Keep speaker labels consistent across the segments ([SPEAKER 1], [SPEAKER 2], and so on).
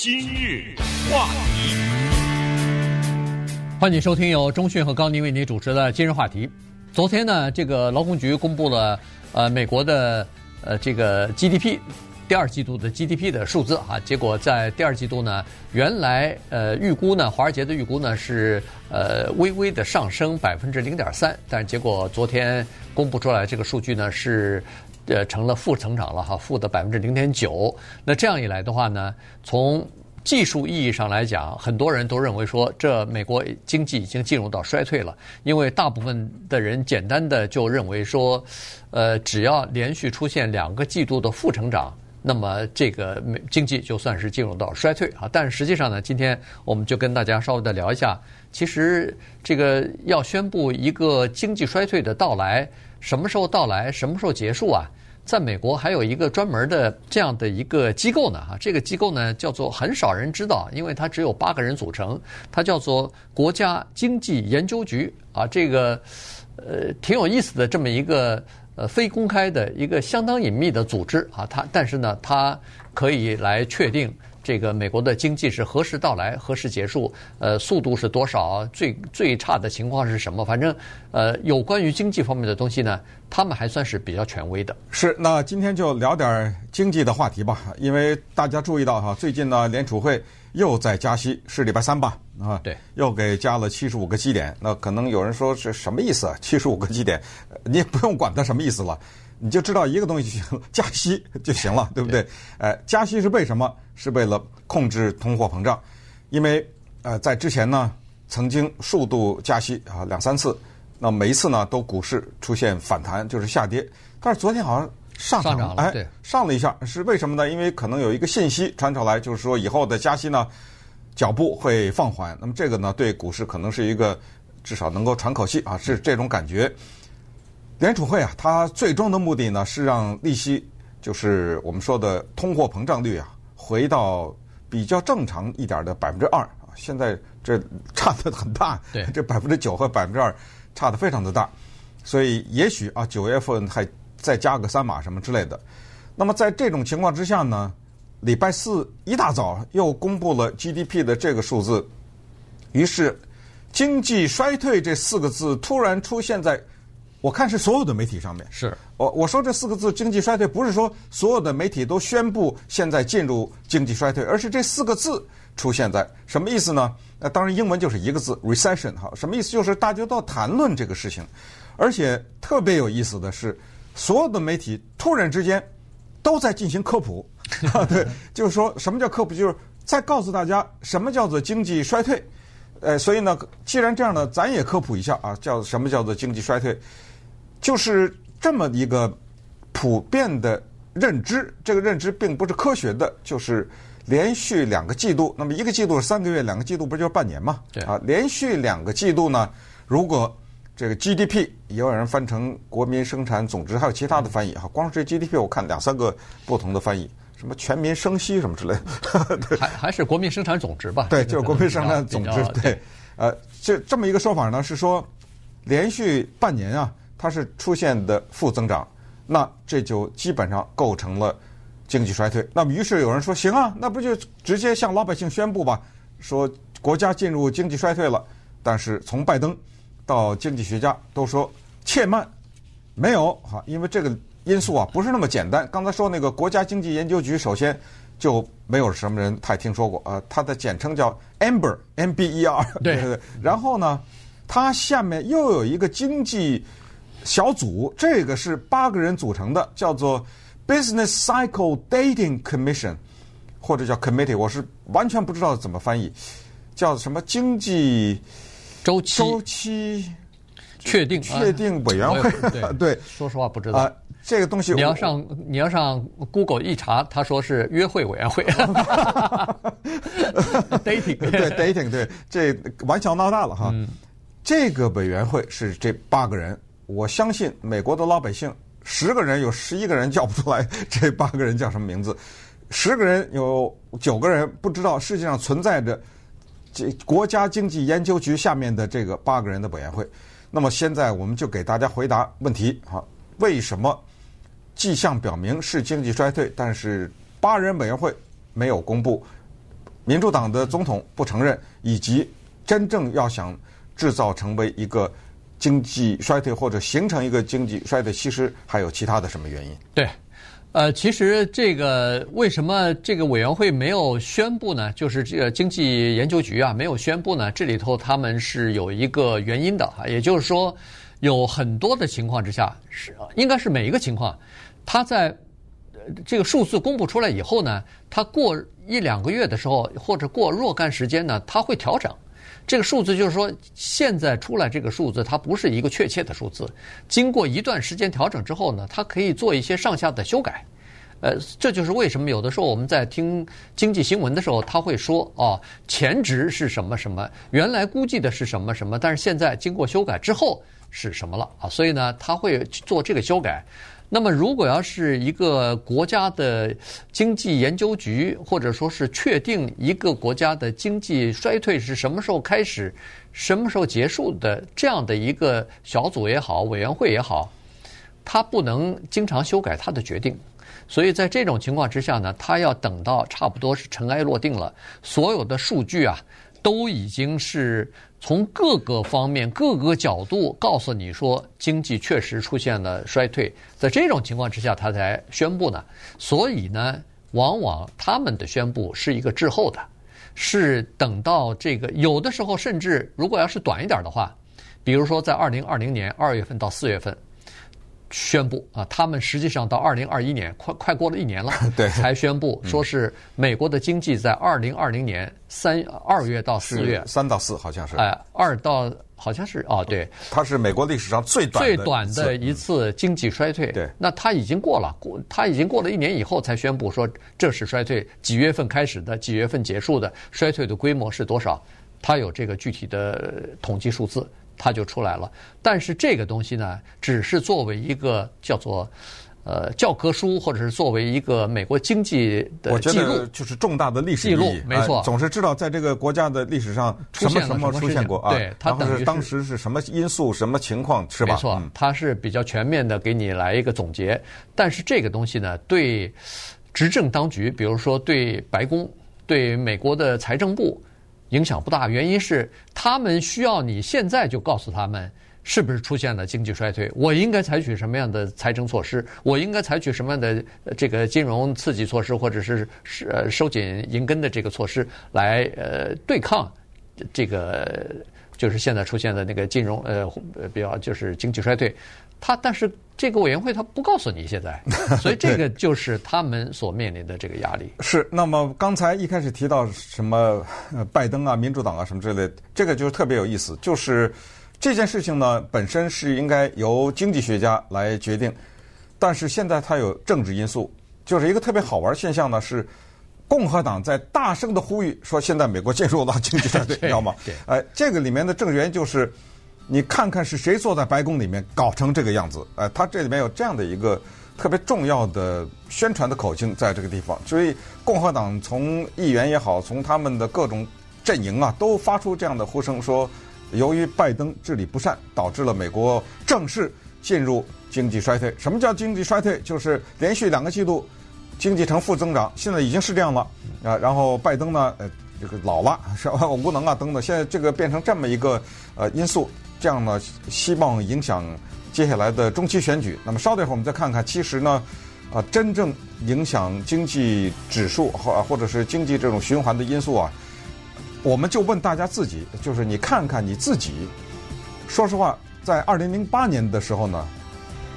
[SPEAKER 1] 今日话题，
[SPEAKER 2] 欢迎收听由中讯和高宁为您主持的今日话题。昨天呢，这个劳工局公布了呃美国的呃这个 GDP 第二季度的 GDP 的数字啊，结果在第二季度呢，原来呃预估呢，华尔街的预估呢是呃微微的上升百分之零点三，但结果昨天公布出来这个数据呢是。呃，成了负成长了哈，负的百分之零点九。那这样一来的话呢，从技术意义上来讲，很多人都认为说，这美国经济已经进入到衰退了。因为大部分的人简单的就认为说，呃，只要连续出现两个季度的负成长，那么这个美经济就算是进入到衰退啊。但实际上呢，今天我们就跟大家稍微的聊一下，其实这个要宣布一个经济衰退的到来，什么时候到来，什么时候结束啊？在美国还有一个专门的这样的一个机构呢，哈，这个机构呢叫做很少人知道，因为它只有八个人组成，它叫做国家经济研究局啊，这个呃挺有意思的这么一个呃非公开的一个相当隐秘的组织啊，它但是呢，它可以来确定。这个美国的经济是何时到来，何时结束？呃，速度是多少？最最差的情况是什么？反正，呃，有关于经济方面的东西呢，他们还算是比较权威的。
[SPEAKER 3] 是，那今天就聊点经济的话题吧。因为大家注意到哈，最近呢，联储会又在加息，是礼拜三吧？啊，
[SPEAKER 2] 对，
[SPEAKER 3] 又给加了七十五个基点。那可能有人说是什么意思啊？七十五个基点，你也不用管它什么意思了。你就知道一个东西就行，加息就行了，对不对？呃，加息是为什么？是为了控制通货膨胀，因为呃，在之前呢，曾经数度加息啊两三次，那每一次呢都股市出现反弹，就是下跌。但是昨天好像上涨，
[SPEAKER 2] 上涨了，哎，
[SPEAKER 3] 上了一下，是为什么呢？因为可能有一个信息传出来，就是说以后的加息呢脚步会放缓。那么这个呢，对股市可能是一个至少能够喘口气啊，是这种感觉。联储会啊，它最终的目的呢是让利息，就是我们说的通货膨胀率啊，回到比较正常一点的百分之二啊。现在这差的很大，
[SPEAKER 2] 对，
[SPEAKER 3] 这百分之九和百分之二差的非常的大，所以也许啊，九月份还再加个三码什么之类的。那么在这种情况之下呢，礼拜四一大早又公布了 GDP 的这个数字，于是经济衰退这四个字突然出现在。我看是所有的媒体上面，
[SPEAKER 2] 是
[SPEAKER 3] 我我说这四个字“经济衰退”，不是说所有的媒体都宣布现在进入经济衰退，而是这四个字出现在什么意思呢？那当然英文就是一个字 “recession” 哈，什么意思？就是大家都要谈论这个事情，而且特别有意思的是，所有的媒体突然之间都在进行科普，对，就是说什么叫科普？就是在告诉大家什么叫做经济衰退。呃，所以呢，既然这样呢，咱也科普一下啊，叫什么叫做经济衰退？就是这么一个普遍的认知，这个认知并不是科学的，就是连续两个季度，那么一个季度是三个月，两个季度不就是半年吗？
[SPEAKER 2] 对
[SPEAKER 3] 啊，连续两个季度呢，如果这个 GDP 也有人翻成国民生产总值，还有其他的翻译哈，光是这 GDP 我看两三个不同的翻译，什么全民生息什么之类的，
[SPEAKER 2] 还还是国民生产总值吧？
[SPEAKER 3] 对，就是国民生产总值。对，
[SPEAKER 2] 对
[SPEAKER 3] 呃，这这么一个说法呢，是说连续半年啊。它是出现的负增长，那这就基本上构成了经济衰退。那么于是有人说：“行啊，那不就直接向老百姓宣布吧，说国家进入经济衰退了。”但是从拜登到经济学家都说：“且慢，没有哈，因为这个因素啊不是那么简单。”刚才说那个国家经济研究局，首先就没有什么人太听说过啊，它的简称叫 AMBER，M-B-E-R。
[SPEAKER 2] 对
[SPEAKER 3] 对对。然后呢，它下面又有一个经济。小组这个是八个人组成的，叫做 Business Cycle Dating Commission，或者叫 Committee，我是完全不知道怎么翻译，叫什么经济
[SPEAKER 2] 周期
[SPEAKER 3] 周期
[SPEAKER 2] 确定
[SPEAKER 3] 确定委员会。
[SPEAKER 2] 对，
[SPEAKER 3] 对，
[SPEAKER 2] 说实话不知道。
[SPEAKER 3] 啊，这个东西
[SPEAKER 2] 你要上你要上 Google 一查，他说是约会委员会。Dating
[SPEAKER 3] 对 Dating 对，这玩笑闹大了哈。
[SPEAKER 2] 嗯，
[SPEAKER 3] 这个委员会是这八个人。我相信美国的老百姓，十个人有十一个人叫不出来这八个人叫什么名字，十个人有九个人不知道世界上存在着这国家经济研究局下面的这个八个人的委员会。那么现在我们就给大家回答问题啊：为什么迹象表明是经济衰退，但是八人委员会没有公布民主党的总统不承认，以及真正要想制造成为一个经济衰退或者形成一个经济衰退，其实还有其他的什么原因？
[SPEAKER 2] 对。呃，其实这个为什么这个委员会没有宣布呢？就是这个经济研究局啊没有宣布呢？这里头他们是有一个原因的哈，也就是说，有很多的情况之下是应该是每一个情况，他在这个数字公布出来以后呢，他过一两个月的时候或者过若干时间呢，他会调整。这个数字就是说，现在出来这个数字，它不是一个确切的数字。经过一段时间调整之后呢，它可以做一些上下的修改。呃，这就是为什么有的时候我们在听经济新闻的时候，他会说哦，前值是什么什么，原来估计的是什么什么，但是现在经过修改之后是什么了啊？所以呢，他会做这个修改。那么，如果要是一个国家的经济研究局，或者说是确定一个国家的经济衰退是什么时候开始、什么时候结束的这样的一个小组也好、委员会也好，他不能经常修改他的决定。所以在这种情况之下呢，他要等到差不多是尘埃落定了，所有的数据啊都已经是。从各个方面、各个角度告诉你说，经济确实出现了衰退，在这种情况之下，他才宣布呢。所以呢，往往他们的宣布是一个滞后的，是等到这个有的时候，甚至如果要是短一点的话，比如说在二零二零年二月份到四月份。宣布啊，他们实际上到二零二一年，快快过了一年了，
[SPEAKER 3] 对，
[SPEAKER 2] 才宣布说是美国的经济在二零二零年三二月到四月，
[SPEAKER 3] 三到四好像是，
[SPEAKER 2] 哎，二到好像是哦，对，
[SPEAKER 3] 它是美国历史上最短
[SPEAKER 2] 最短的一次经济衰退，
[SPEAKER 3] 对，
[SPEAKER 2] 那他已经过了，过他已经过了一年以后才宣布说这是衰退，几月份开始的，几月份结束的，衰退的规模是多少，他有这个具体的统计数字。它就出来了，但是这个东西呢，只是作为一个叫做呃教科书，或者是作为一个美国经济的
[SPEAKER 3] 记录，就是重大的历史
[SPEAKER 2] 记录，没错，
[SPEAKER 3] 总是知道在这个国家的历史上什么什么出现过啊，
[SPEAKER 2] 对，它等于是
[SPEAKER 3] 当时是什么因素、什么情况，是吧？
[SPEAKER 2] 没错，它是比较全面的给你来一个总结。但是这个东西呢，对执政当局，比如说对白宫、对美国的财政部。影响不大，原因是他们需要你现在就告诉他们是不是出现了经济衰退，我应该采取什么样的财政措施，我应该采取什么样的这个金融刺激措施，或者是是收紧银根的这个措施来呃对抗这个就是现在出现的那个金融呃比较就是经济衰退。他但是这个委员会他不告诉你现在，所以这个就是他们所面临的这个压力。
[SPEAKER 3] 是。那么刚才一开始提到什么拜登啊、民主党啊什么之类的，这个就是特别有意思。就是这件事情呢，本身是应该由经济学家来决定，但是现在它有政治因素，就是一个特别好玩现象呢，是共和党在大声的呼吁说，现在美国进入到经济衰退，你知道吗？
[SPEAKER 2] 对。
[SPEAKER 3] 哎，这个里面的政治原因就是。你看看是谁坐在白宫里面搞成这个样子？呃，他这里面有这样的一个特别重要的宣传的口径在这个地方，所以共和党从议员也好，从他们的各种阵营啊，都发出这样的呼声，说由于拜登治理不善，导致了美国正式进入经济衰退。什么叫经济衰退？就是连续两个季度经济呈负增长，现在已经是这样了啊。然后拜登呢，呃，这个老了是吧？无能啊等等，现在这个变成这么一个呃因素。这样呢，希望影响接下来的中期选举。那么稍等一会儿，我们再看看，其实呢，啊，真正影响经济指数或或者是经济这种循环的因素啊，我们就问大家自己，就是你看看你自己。说实话，在二零零八年的时候呢，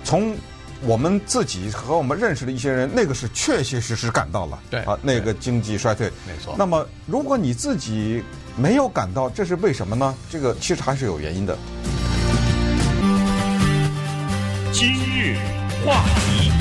[SPEAKER 3] 从我们自己和我们认识的一些人，那个是确确实实感到了，
[SPEAKER 2] 对
[SPEAKER 3] 啊，那个经济衰退，
[SPEAKER 2] 没错。
[SPEAKER 3] 那么如果你自己没有感到，这是为什么呢？这个其实还是有原因的。
[SPEAKER 1] 今日话题，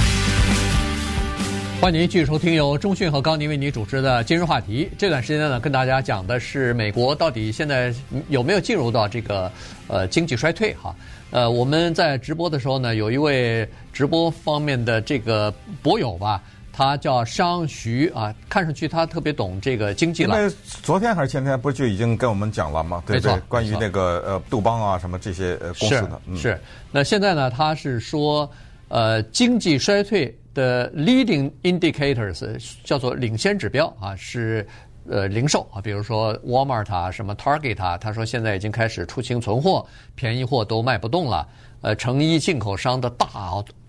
[SPEAKER 2] 欢迎您继续收听由中讯和高宁为您主持的《今日话题》。这段时间呢，跟大家讲的是美国到底现在有没有进入到这个呃经济衰退哈。呃，我们在直播的时候呢，有一位直播方面的这个博友吧，他叫商徐啊，看上去他特别懂这个经济了。
[SPEAKER 3] 因为昨天还是前天，不就已经跟我们讲了吗？对对，关于那个呃杜邦啊什么这些呃公司的。
[SPEAKER 2] 是是。那现在呢，他是说，呃，经济衰退的 leading indicators 叫做领先指标啊，是呃零售啊，比如说 Walmart 啊，什么 Target 啊，他说现在已经开始出清存货，便宜货都卖不动了。呃，成衣进口商的大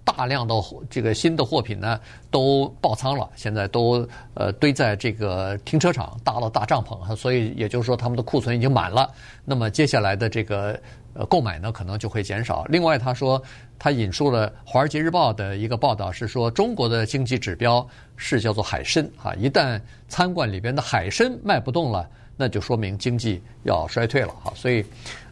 [SPEAKER 2] 大量的这个新的货品呢，都爆仓了，现在都呃堆在这个停车场，搭了大帐篷，所以也就是说他们的库存已经满了。那么接下来的这个呃购买呢，可能就会减少。另外，他说他引述了《华尔街日报》的一个报道，是说中国的经济指标是叫做海参啊，一旦餐馆里边的海参卖不动了，那就说明经济要衰退了哈。所以，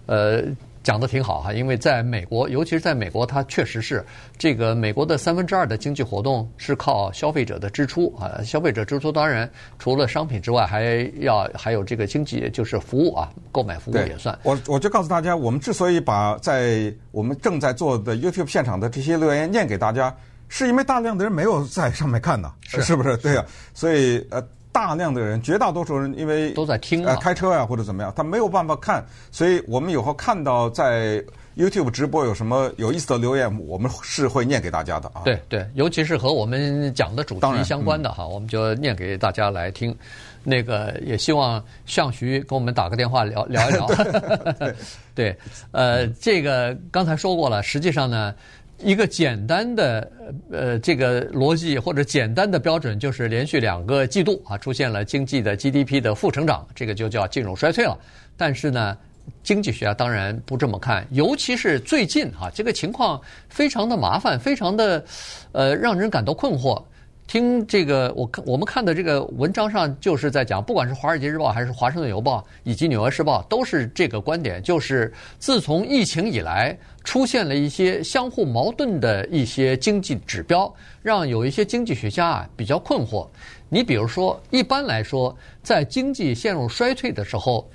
[SPEAKER 2] 呃。讲的挺好哈，因为在美国，尤其是在美国，它确实是这个美国的三分之二的经济活动是靠消费者的支出啊。消费者支出当然除了商品之外，还要还有这个经济就是服务啊，购买服务也算。
[SPEAKER 3] 我我就告诉大家，我们之所以把在我们正在做的 YouTube 现场的这些留言念给大家，是因为大量的人没有在上面看呢，是是不是？对呀、啊，所以呃。大量的人，绝大多数人，因为
[SPEAKER 2] 都在听
[SPEAKER 3] 啊、呃，开车呀、啊、或者怎么样，他没有办法看，所以我们以后看到在 YouTube 直播有什么有意思的留言，我们是会念给大家的啊。
[SPEAKER 2] 对对，尤其是和我们讲的主题相关的哈，嗯、我们就念给大家来听。那个也希望向徐给我们打个电话聊聊一聊。对，对，呃，这个刚才说过了，实际上呢。一个简单的呃这个逻辑或者简单的标准就是连续两个季度啊出现了经济的 GDP 的负成长，这个就叫进入衰退了。但是呢，经济学家当然不这么看，尤其是最近啊这个情况非常的麻烦，非常的呃让人感到困惑。听这个，我看我们看的这个文章上就是在讲，不管是《华尔街日报》还是《华盛顿邮报》以及《纽约时报》，都是这个观点，就是自从疫情以来，出现了一些相互矛盾的一些经济指标，让有一些经济学家啊比较困惑。你比如说，一般来说，在经济陷入衰退的时候，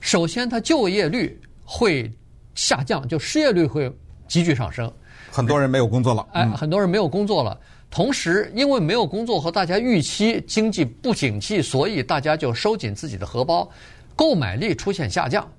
[SPEAKER 2] 首先它就业率会下降，就失业率会急剧上升，
[SPEAKER 3] 很多人没有工作了，
[SPEAKER 2] 哎，很多人没有工作了。同时，因为没有工作和大家预期经济不景气，所以大家就收紧自己的荷包，购买力出现下降。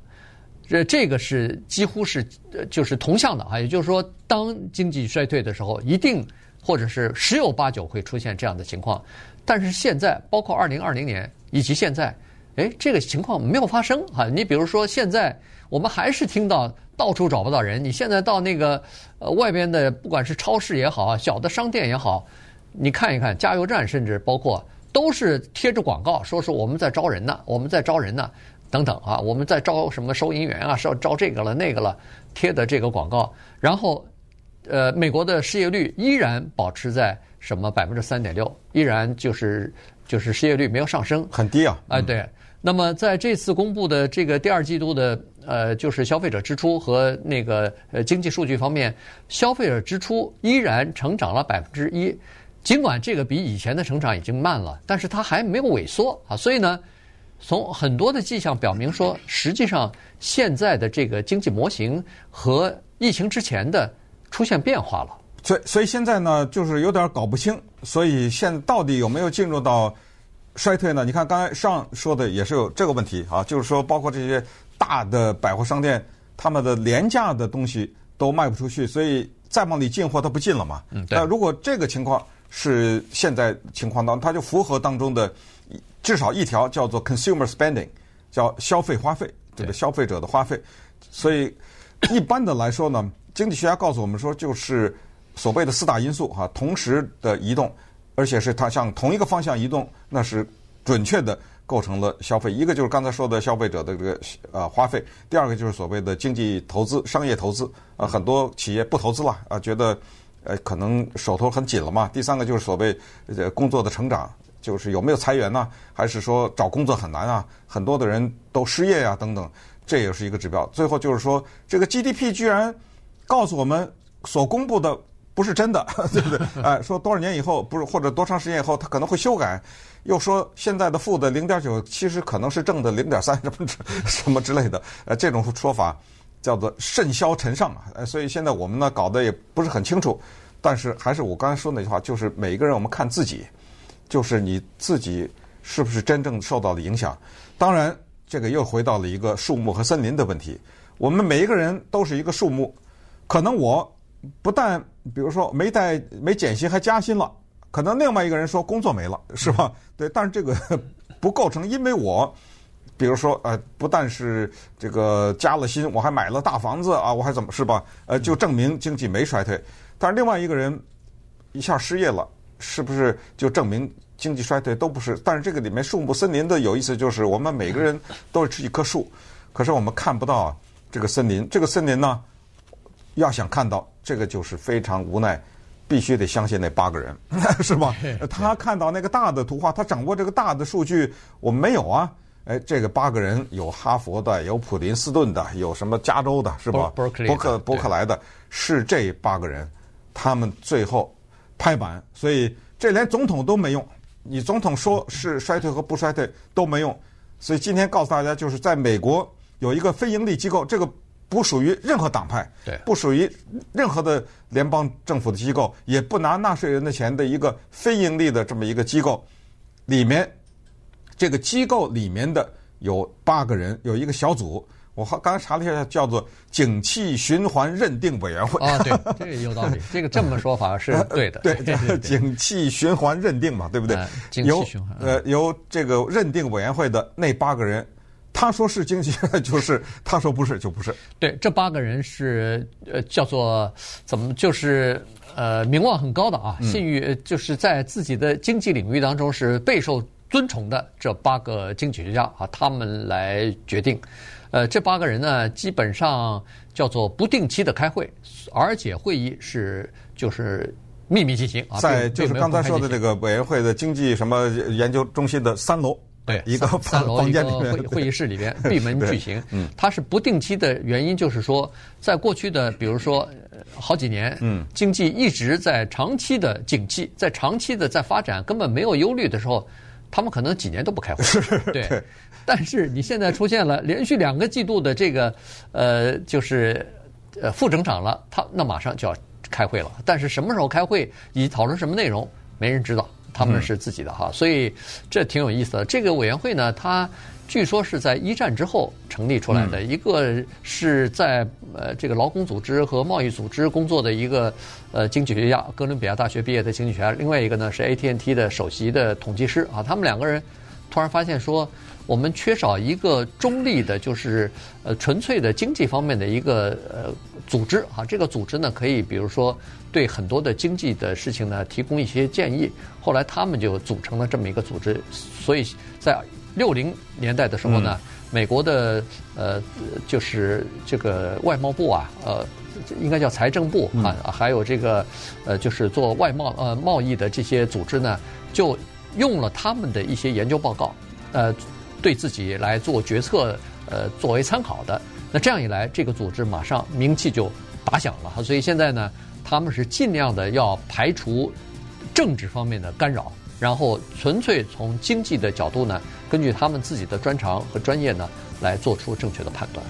[SPEAKER 2] 这这个是几乎是就是同向的啊，也就是说，当经济衰退的时候，一定或者是十有八九会出现这样的情况。但是现在，包括二零二零年以及现在，哎，这个情况没有发生啊。你比如说，现在我们还是听到。到处找不到人。你现在到那个呃外边的，不管是超市也好，小的商店也好，你看一看，加油站甚至包括都是贴着广告，说是我们在招人呢，我们在招人呢，等等啊，我们在招什么收银员啊，招招这个了那个了，贴的这个广告。然后，呃，美国的失业率依然保持在什么百分之三点六，依然就是就是失业率没有上升，
[SPEAKER 3] 很低啊。
[SPEAKER 2] 哎，对。那么在这次公布的这个第二季度的呃，就是消费者支出和那个呃经济数据方面，消费者支出依然成长了百分之一，尽管这个比以前的成长已经慢了，但是它还没有萎缩啊。所以呢，从很多的迹象表明说，实际上现在的这个经济模型和疫情之前的出现变化了。
[SPEAKER 3] 所以，所以现在呢，就是有点搞不清，所以现到底有没有进入到？衰退呢？你看刚才上说的也是有这个问题啊，就是说包括这些大的百货商店，他们的廉价的东西都卖不出去，所以再往里进货它不进了嘛。
[SPEAKER 2] 嗯，对。
[SPEAKER 3] 那如果这个情况是现在情况当中，它就符合当中的至少一条叫做 consumer spending，叫消费花费，这个消费者的花费。所以一般的来说呢，经济学家告诉我们说，就是所谓的四大因素哈，同时的移动。而且是它向同一个方向移动，那是准确的构成了消费。一个就是刚才说的消费者的这个呃花费，第二个就是所谓的经济投资、商业投资。啊，很多企业不投资了啊，觉得呃可能手头很紧了嘛。第三个就是所谓呃工作的成长，就是有没有裁员呢？还是说找工作很难啊？很多的人都失业呀，等等，这也是一个指标。最后就是说，这个 GDP 居然告诉我们所公布的。不是真的，对不对？哎，说多少年以后，不是或者多长时间以后，他可能会修改，又说现在的负的零点九，其实可能是正的零点三什么之 什么之类的。呃，这种说法叫做甚嚣尘上啊。所以现在我们呢搞得也不是很清楚，但是还是我刚才说那句话，就是每一个人我们看自己，就是你自己是不是真正受到了影响。当然，这个又回到了一个树木和森林的问题。我们每一个人都是一个树木，可能我。不但比如说没带没减薪还加薪了，可能另外一个人说工作没了，是吧？对，但是这个 不构成因为我。比如说，呃，不但是这个加了薪，我还买了大房子啊，我还怎么是吧？呃，就证明经济没衰退。但是另外一个人一下失业了，是不是就证明经济衰退？都不是。但是这个里面树木森林的有意思就是，我们每个人都是一棵树，可是我们看不到这个森林。这个森林呢，要想看到，这个就是非常无奈，必须得相信那八个人，是吧？他看到那个大的图画，他掌握这个大的数据，我们没有啊。哎，这个八个人有哈佛的，有普林斯顿的，有什么加州的，是吧？伯克伯克莱的，是这八个人，他们最后拍板，所以这连总统都没用。你总统说是衰退和不衰退都没用。所以今天告诉大家，就是在美国有一个非盈利机构，这个不属于任何党派，
[SPEAKER 2] 对，
[SPEAKER 3] 不属于任何的联邦政府的机构，也不拿纳税人的钱的一个非盈利的这么一个机构，里面。这个机构里面的有八个人，有一个小组。我刚刚查了一下，叫做“景气循环认定委员会”。
[SPEAKER 2] 啊，对，这个有道理。这个这么说法是对的。
[SPEAKER 3] 对，景气循环认定嘛，对不对？
[SPEAKER 2] 景气循环。
[SPEAKER 3] 呃，由这个认定委员会的那八个人，他说是经济，就是他说不是就不是。
[SPEAKER 2] 对，这八个人是呃叫做怎么就是呃名望很高的啊，信誉就是在自己的经济领域当中是备受。尊崇的这八个经济学家啊，他们来决定。呃，这八个人呢，基本上叫做不定期的开会，而且会议是就是秘密进行啊。
[SPEAKER 3] 在就是刚才说的这个委员会的经济什么研究中心的三楼，
[SPEAKER 2] 对，
[SPEAKER 3] 一个
[SPEAKER 2] 三楼一个会会议室里边 闭门举行。嗯，它是不定期的原因就是说，在过去的比如说好几年，嗯，经济一直在长期的景气，在长期的在发展，根本没有忧虑的时候。他们可能几年都不开会，对。但是你现在出现了连续两个季度的这个呃，就是呃负增长了，他那马上就要开会了。但是什么时候开会以及讨论什么内容，没人知道，他们是自己的哈。所以这挺有意思的。这个委员会呢，它。据说是在一战之后成立出来的，一个是在呃这个劳工组织和贸易组织工作的一个呃经济学家，哥伦比亚大学毕业的经济学家，另外一个呢是 AT&T 的首席的统计师啊，他们两个人突然发现说，我们缺少一个中立的，就是呃纯粹的经济方面的一个呃组织。啊，这个组织呢可以比如说对很多的经济的事情呢提供一些建议，后来他们就组成了这么一个组织，所以在。六零年代的时候呢，嗯、美国的呃就是这个外贸部啊，呃应该叫财政部啊，嗯、还有这个呃就是做外贸呃贸易的这些组织呢，就用了他们的一些研究报告，呃对自己来做决策呃作为参考的。那这样一来，这个组织马上名气就打响了。所以现在呢，他们是尽量的要排除政治方面的干扰。然后纯粹从经济的角度呢，根据他们自己的专长和专业呢，来做出正确的判断。